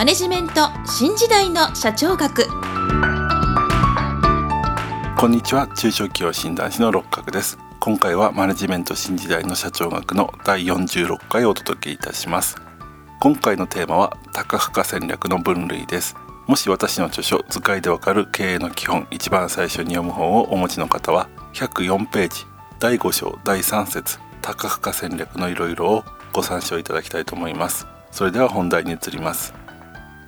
マネジメント新時代の社長学。こんにちは。中小企業診断士の六角です。今回はマネジメント新時代の社長学の第46回をお届けいたします。今回のテーマは多角化戦略の分類です。もし私の著書図解でわかる経営の基本一番最初に読む本をお持ちの方は104ページ第5章第3節多角化戦略のいろいろをご参照いただきたいと思います。それでは本題に移ります。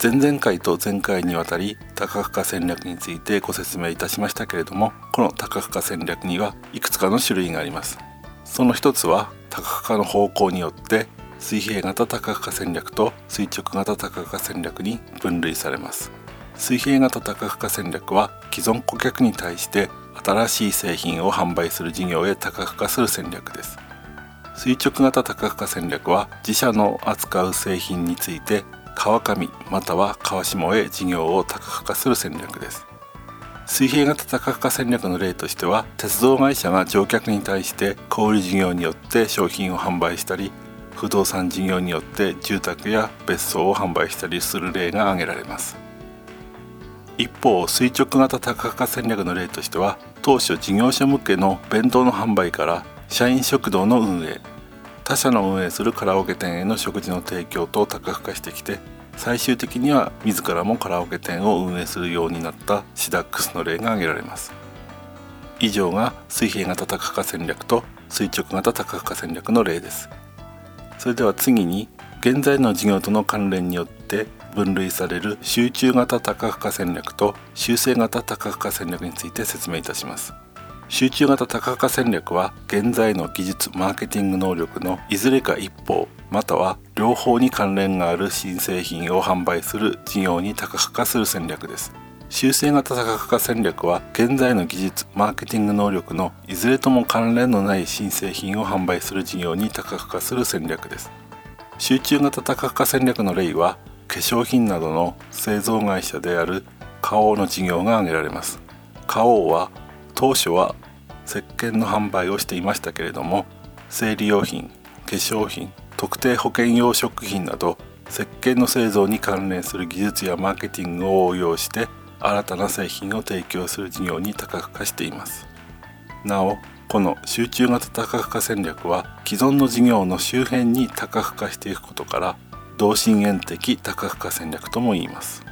前々回と前回にわたり多角化戦略についてご説明いたしましたけれどもこの多角化戦略にはいくつかの種類があります。その一つは多角化の方向によって水平型多角化戦略と垂直型多角化戦略に分類されます。水平型多角化戦略は既存顧客に対して新しい製品を販売する事業へ多角化する戦略です。垂直型多角化戦略は自社の扱う製品について川上または川下へ事業を多角化する戦略です。水平型多角化戦略の例としては鉄道会社が乗客に対して小売事業によって商品を販売したり不動産事業によって住宅や別荘を販売したりする例が挙げられます。一方垂直型多角化戦略の例としては当初事業者向けの弁当の販売から社員食堂の運営他社の運営するカラオケ店への食事の提供と多角化してきて最終的には自らもカラオケ店を運営するようになったシダックスの例が挙げられます。以上が水平型多角化戦略と垂直型多角化戦略の例です。それでは次に現在の事業との関連によって分類される集中型多角化戦略と修正型多角化戦略について説明いたします。集中型多角化戦略は現在の技術マーケティング能力のいずれか一方または両方に関連がある新製品を販売する事業に多角化する戦略です。修正型多角化戦略は現在の技術マーケティング能力のいずれとも関連のない新製品を販売する事業に多角化する戦略です。集中型多角化戦略の例は化粧品などの製造会社である花王の事業が挙げられます。花王は当初は石鹸の販売をしていましたけれども生理用品化粧品特定保険用食品など石鹸の製造に関連する技術やマーケティングを応用して新たな製品を提供する事業に多角化しています。なおこの集中型多角化戦略は既存の事業の周辺に多角化していくことから同心円的多角化戦略とも言います。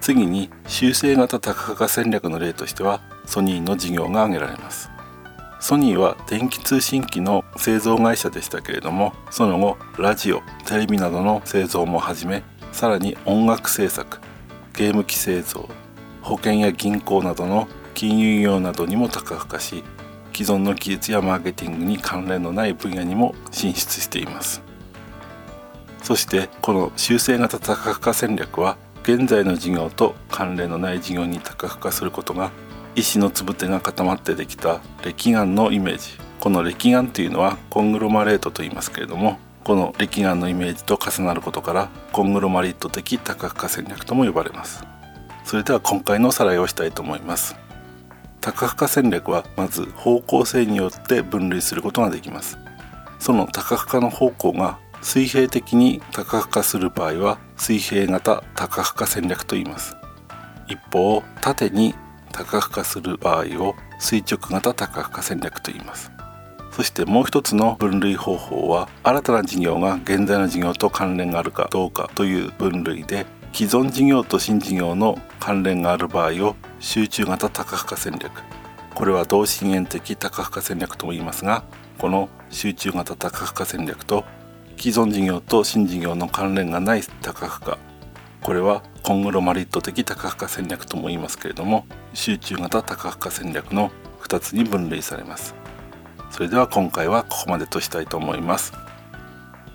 次に修正型多角化戦略の例としてはソニーの事業が挙げられます。ソニーは電気通信機の製造会社でしたけれどもその後ラジオテレビなどの製造も始めさらに音楽制作ゲーム機製造保険や銀行などの金融業などにも多角化し既存の技術やマーケティングに関連のない分野にも進出しています。そしてこの修正型多角化戦略は現在の事業と関連のない事業に多角化することが石のつぶてが固まってできた歴岩のイメージ。この歴岩というのはコングロマレートと言いますけれどもこの歴岩のイメージと重なることからコングロマリット的多角化戦略とも呼ばれます。それでは今回のおさらいをしたいと思います。多角化戦略はまず方向性によって分類することができます。その多角化の方向が水平的に多角化する場合は水平型多角化戦略と言います。一方縦に多角化する場合を垂直型多角化戦略と言います。そしてもう一つの分類方法は新たな事業が現在の事業と関連があるかどうかという分類で既存事業と新事業の関連がある場合を集中型多角化戦略。これは同心円的多角化戦略とも言いますがこの集中型多角化戦略と既存事業と新事業の関連がない多角化これはコングロマリット的多角化戦略とも言いますけれども集中型多角化戦略の2つに分類されます。それでは今回はここまでとしたいと思います。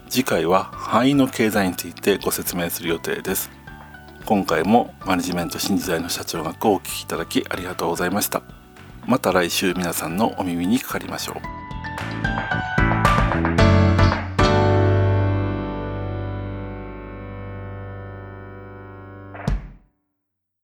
次回は範囲の経済についてご説明する予定です。今回もマネジメント新時代の社長学をお聞きいただきありがとうございました。また来週皆さんのお耳にかかりましょう。